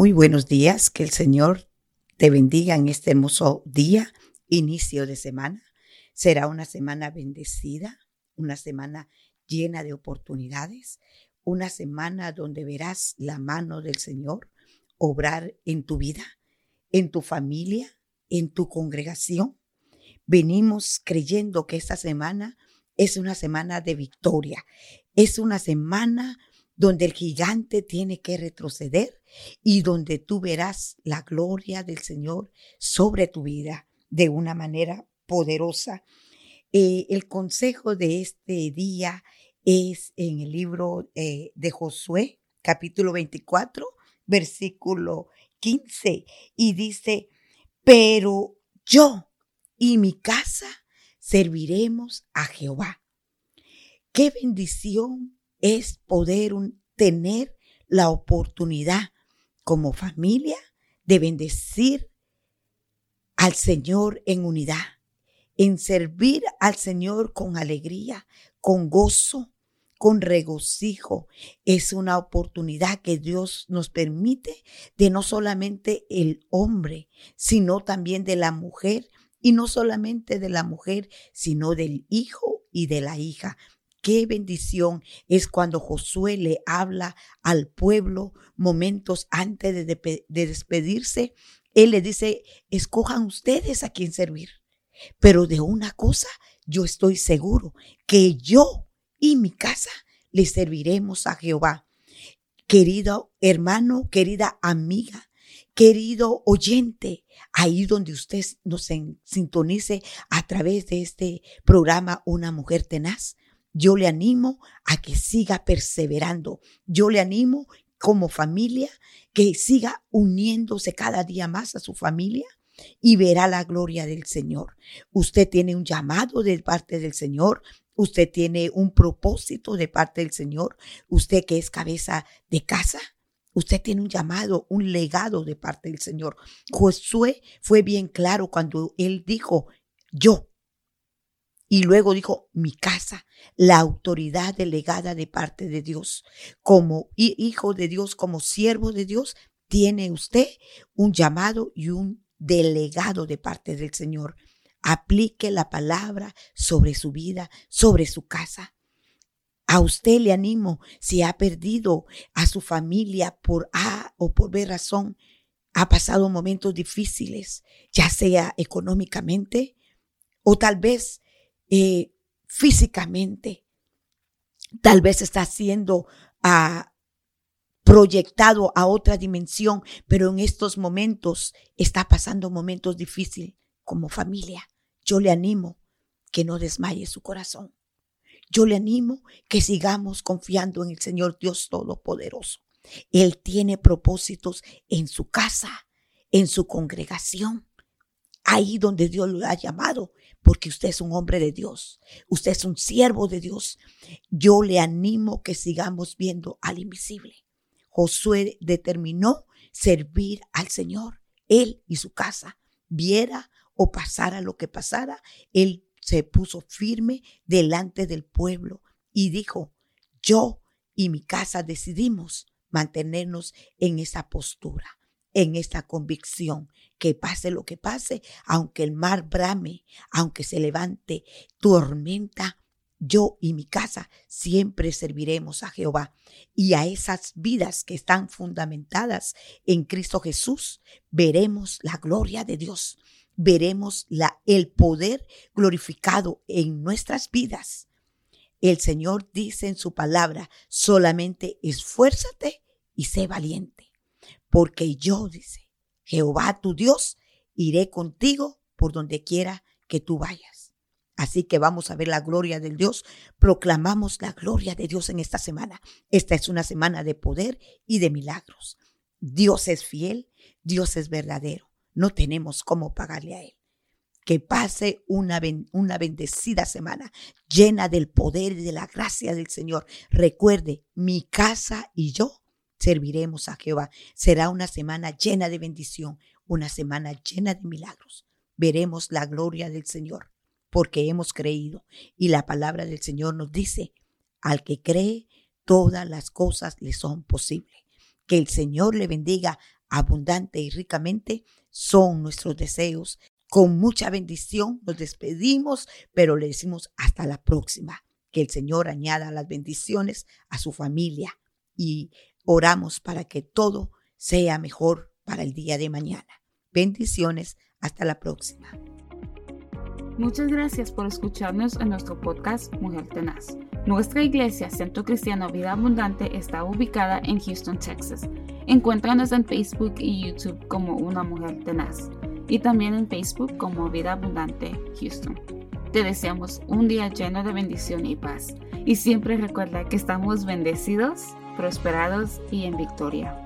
Muy buenos días, que el Señor te bendiga en este hermoso día, inicio de semana. Será una semana bendecida, una semana llena de oportunidades, una semana donde verás la mano del Señor obrar en tu vida, en tu familia, en tu congregación. Venimos creyendo que esta semana es una semana de victoria, es una semana donde el gigante tiene que retroceder y donde tú verás la gloria del Señor sobre tu vida de una manera poderosa. Eh, el consejo de este día es en el libro eh, de Josué, capítulo 24, versículo 15, y dice, pero yo y mi casa serviremos a Jehová. Qué bendición es poder tener la oportunidad como familia de bendecir al Señor en unidad, en servir al Señor con alegría, con gozo, con regocijo. Es una oportunidad que Dios nos permite de no solamente el hombre, sino también de la mujer, y no solamente de la mujer, sino del hijo y de la hija, Qué bendición es cuando Josué le habla al pueblo momentos antes de, despedirse. Él le dice, escojan ustedes a quién servir. Pero de una cosa yo estoy seguro, que yo y mi casa le serviremos a Jehová. Querido hermano, querida amiga, querido oyente, ahí donde usted nos sintonice a través de este programa Una Mujer Tenaz, yo le animo a que siga perseverando. Yo le animo como familia que siga uniéndose cada día más a su familia y verá la gloria del Señor. Usted tiene un llamado de parte del Señor. Usted tiene un propósito de parte del Señor. Usted que es cabeza de casa. Usted tiene un llamado, un legado de parte del Señor. Josué fue bien claro cuando él dijo, yo y luego dijo, mi casa, la autoridad delegada de parte de Dios. Como hijo de Dios, como siervo de Dios, tiene usted un llamado y un delegado de parte del Señor. Aplique la palabra sobre su vida, sobre su casa. A usted le animo, si ha perdido a su familia por A o por B razón, ha pasado momentos difíciles, ya sea económicamente o tal vez eh, físicamente. Tal vez está siendo ah, proyectado a otra dimensión, pero en estos momentos está pasando momentos difíciles como familia. Yo le animo que no desmaye su corazón. Yo le animo que sigamos confiando en el Señor Dios Todopoderoso. Él tiene propósitos en su casa, en su congregación, ahí donde Dios lo ha llamado porque usted es un hombre de Dios, usted es un siervo de Dios. Yo le animo que sigamos viendo al invisible. Josué determinó servir al Señor, él y su casa, viera o pasara lo que pasara, él se puso firme delante del pueblo y dijo, yo y mi casa decidimos mantenernos en esa postura en esta convicción que pase lo que pase, aunque el mar brame, aunque se levante tormenta, yo y mi casa siempre serviremos a Jehová y a esas vidas que están fundamentadas en Cristo Jesús, veremos la gloria de Dios, veremos el poder glorificado en nuestras vidas. El Señor dice en su palabra, solamente esfuérzate y sé valiente porque yo, dice, Jehová tu Dios, iré contigo por donde quiera que tú vayas. Así que vamos a ver la gloria del Dios. Proclamamos la gloria de Dios en esta semana. Esta es una semana de poder y de milagros. Dios es fiel, Dios es verdadero. No tenemos cómo pagarle a Él. Que pase una, una bendecida semana llena del poder y de la gracia del Señor. Recuerde, mi casa y yo serviremos a Jehová. Será una semana llena de bendición, una semana llena de milagros. Veremos la gloria del Señor porque hemos creído. Y la palabra del Señor nos dice, al que cree, todas las cosas le son posibles. Que el Señor le bendiga abundante y ricamente son nuestros deseos. Con mucha bendición nos despedimos, pero le decimos hasta la próxima. Que el Señor añada las bendiciones a su familia y oramos para que todo sea mejor para el día de mañana. Bendiciones, hasta la próxima. Muchas gracias por escucharnos en nuestro podcast Mujer Tenaz. Nuestra iglesia, Centro Cristiano Vida Abundante, está ubicada en Houston, Texas. Encuéntranos en Facebook y YouTube como Una Mujer Tenaz y también en Facebook como Vida Abundante Houston. Te deseamos un día lleno de bendición y paz. Y siempre recuerda que estamos bendecidos, prosperados y en victoria.